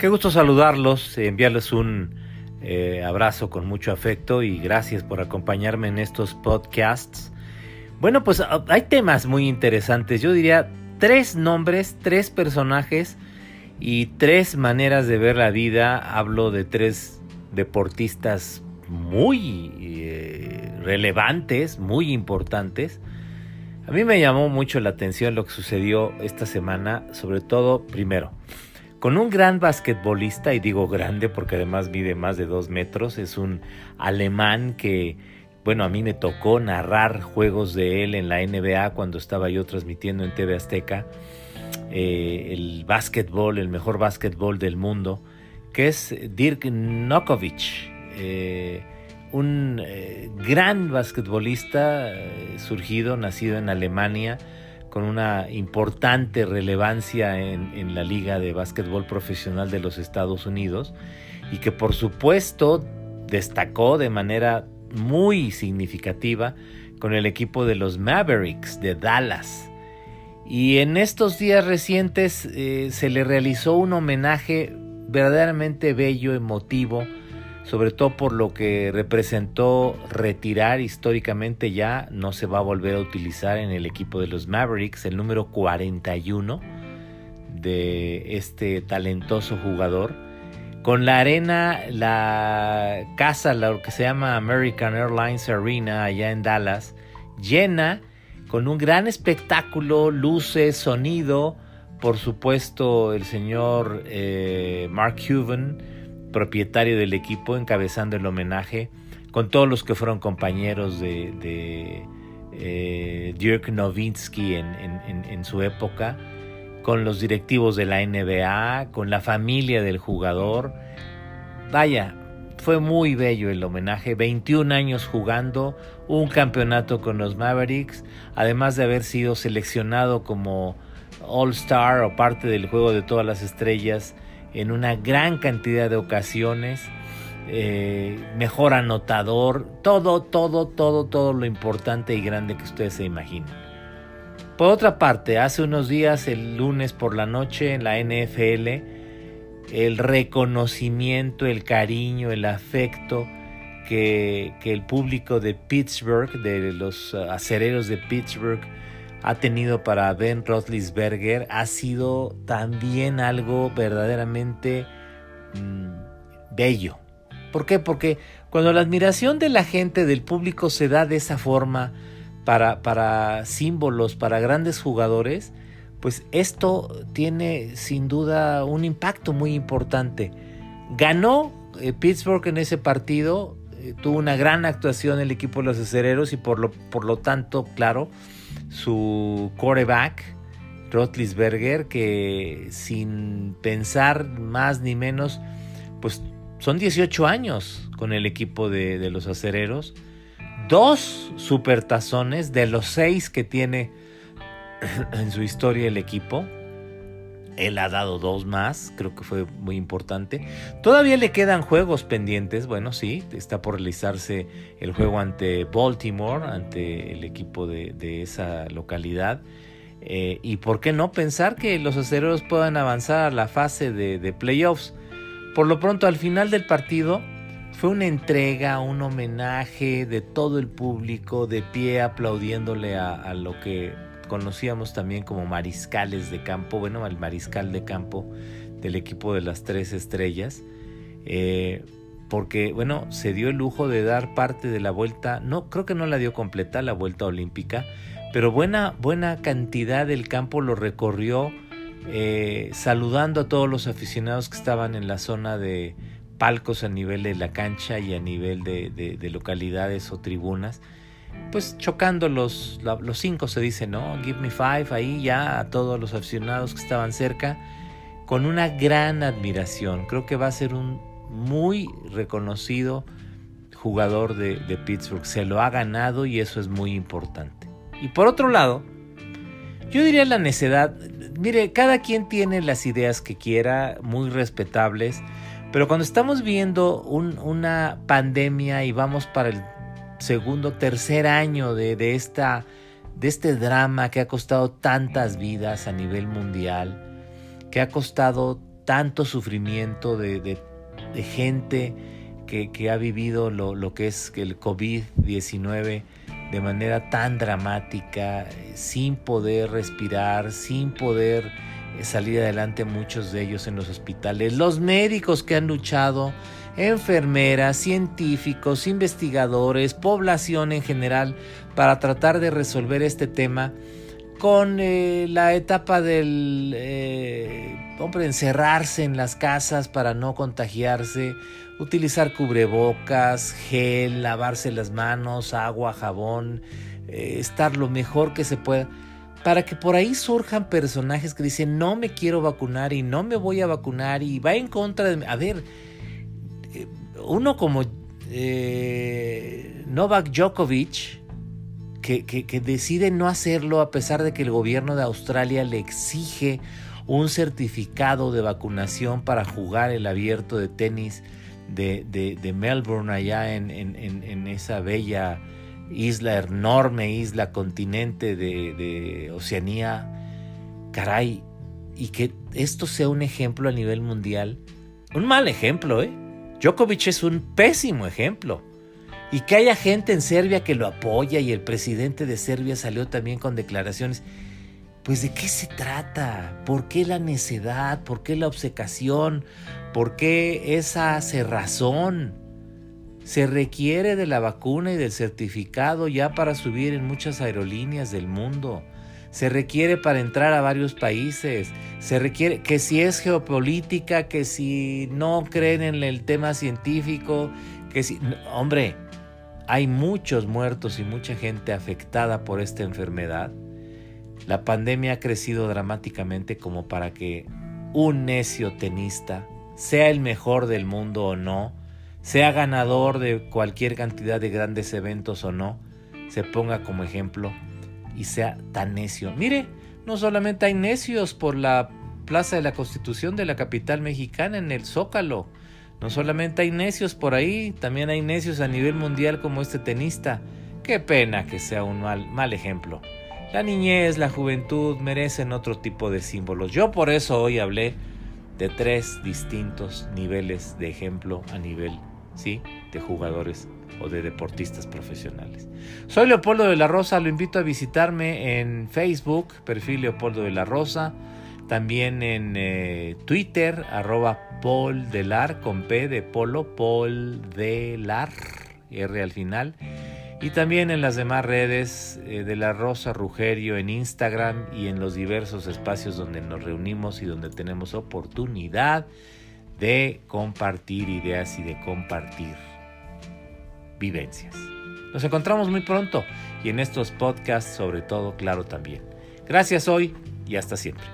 Qué gusto saludarlos, enviarles un eh, abrazo con mucho afecto y gracias por acompañarme en estos podcasts. Bueno, pues ah, hay temas muy interesantes. Yo diría tres nombres, tres personajes y tres maneras de ver la vida. Hablo de tres deportistas muy eh, relevantes, muy importantes. A mí me llamó mucho la atención lo que sucedió esta semana, sobre todo primero con un gran basquetbolista, y digo grande porque además mide más de dos metros, es un alemán que, bueno, a mí me tocó narrar juegos de él en la NBA cuando estaba yo transmitiendo en TV Azteca, eh, el básquetbol, el mejor básquetbol del mundo, que es Dirk Nokovic, eh, un eh, gran basquetbolista surgido, nacido en Alemania, con una importante relevancia en, la Liga de Básquetbol Profesional de los Estados Unidos y que por supuesto destacó de manera muy significativa con el equipo de los Mavericks de Dallas. Y en estos días recientes eh, se le realizó un homenaje verdaderamente bello, emotivo, sobre todo por lo que representó retirar históricamente ya, no se va a volver a utilizar en el equipo de los Mavericks, el número 41 de este talentoso jugador. Con la arena, la casa, lo que se llama American Airlines Arena allá en Dallas, llena con un gran espectáculo, luces, sonido, por supuesto el señor eh, Mark Cuban, propietario del equipo, encabezando el homenaje, con todos los que fueron compañeros de, eh, Dirk Nowitzki en, su época, con los directivos de la NBA, con la familia del jugador. Vaya, fue muy bello el homenaje, 21 años jugando, un campeonato con los Mavericks, además de haber sido seleccionado como All Star o parte del juego de todas las estrellas en una gran cantidad de ocasiones, eh, mejor anotador, todo, todo, todo, todo lo importante y grande que ustedes se imaginen. Por otra parte, hace unos días, el lunes por la noche en la NFL, el reconocimiento, el cariño, el afecto que, que el público de Pittsburgh, de los acereros de Pittsburgh, ha tenido para Ben Roethlisberger ha sido también algo verdaderamente mm, bello. ¿Por qué? Porque cuando la admiración de la gente, del público, se da de esa forma para, para símbolos, para grandes jugadores, pues esto tiene sin duda un impacto muy importante. Ganó eh, Pittsburgh en ese partido, eh, tuvo una gran actuación el equipo de los acereros y por lo, por lo tanto, claro, su quarterback, Rotlisberger, que sin pensar más ni menos, pues son 18 años con el equipo de, los acereros. Dos supertazones de los seis que tiene en su historia el equipo. Él ha dado dos más, creo que fue muy importante. Todavía le quedan juegos pendientes, bueno, sí, está por realizarse el juego ante Baltimore, ante el equipo de, esa localidad. Eh, y por qué no pensar que los acereros puedan avanzar a la fase de, playoffs. Por lo pronto, al final del partido, fue una entrega, un homenaje de todo el público de pie aplaudiéndole a lo que conocíamos también como mariscales de campo, bueno, el mariscal de campo del equipo de las tres estrellas, eh, porque, bueno, se dio el lujo de dar parte de la vuelta, no, creo que no la dio completa la vuelta olímpica, pero buena, buena cantidad del campo lo recorrió eh, saludando a todos los aficionados que estaban en la zona de palcos a nivel de la cancha y a nivel de localidades o tribunas pues chocando los, los cinco se dice, ¿no? Give me five, ahí ya a todos los aficionados que estaban cerca, con una gran admiración. Creo que va a ser un muy reconocido jugador de, de Pittsburgh. Se lo ha ganado y eso es muy importante. Y por otro lado, yo diría la necedad, mire, cada quien tiene las ideas que quiera, muy respetables, pero cuando estamos viendo una pandemia y vamos para el segundo, tercer año de, esta, de este drama que ha costado tantas vidas a nivel mundial, que ha costado tanto sufrimiento de, de, de gente que, que, ha vivido lo, lo que es el COVID-19 de manera tan dramática, sin poder respirar, sin poder salir adelante muchos de ellos en los hospitales, los médicos que han luchado, enfermeras, científicos, investigadores, población en general, para tratar de resolver este tema con eh, la etapa del eh, hombre encerrarse en las casas para no contagiarse, utilizar cubrebocas, gel, lavarse las manos, agua, jabón, eh, estar lo mejor que se pueda para que por ahí surjan personajes que dicen no me quiero vacunar y no me voy a vacunar y va en contra de... A ver, uno como eh, Novak Djokovic, que, decide no hacerlo a pesar de que el gobierno de Australia le exige un certificado de vacunación para jugar el abierto de tenis de, de, Melbourne allá en, esa bella isla enorme, isla continente de, Oceanía, caray, y que esto sea un ejemplo a nivel mundial, un mal ejemplo, ¿eh? Djokovic es un pésimo ejemplo. Y que haya gente en Serbia que lo apoya y el presidente de Serbia salió también con declaraciones. Pues de qué se trata? ¿Por qué la necedad? ¿Por qué la obsecación? ¿Por qué esa cerrazón? Se requiere de la vacuna y del certificado ya para subir en muchas aerolíneas del mundo. Se requiere para entrar a varios países. Se requiere que si es geopolítica, que si no creen en el tema científico, que si... Hombre, hay muchos muertos y mucha gente afectada por esta enfermedad. La pandemia ha crecido dramáticamente como para que un necio tenista, sea el mejor del mundo o no, sea ganador de cualquier cantidad de grandes eventos o no, se ponga como ejemplo y sea tan necio. Mire, no solamente hay necios por la Plaza de la Constitución de la capital mexicana en el Zócalo, no solamente hay necios por ahí, también hay necios a nivel mundial como este tenista. Qué pena que sea un mal, ejemplo. La niñez, la juventud merecen otro tipo de símbolos. Yo por eso hoy hablé de tres distintos niveles de ejemplo a nivel ¿sí? de jugadores o de deportistas profesionales. Soy Leopoldo de la Rosa, lo invito a visitarme en Facebook, perfil Leopoldo de la Rosa, también en eh, Twitter, arroba Paul Delar, con P de Polo, Paul Delar, R al final. Y también en las demás redes eh, de la Rosa Rugerio, en Instagram y en los diversos espacios donde nos reunimos y donde tenemos oportunidad de compartir ideas y de compartir vivencias. Nos encontramos muy pronto y en estos podcasts sobre todo, claro también. Gracias hoy y hasta siempre.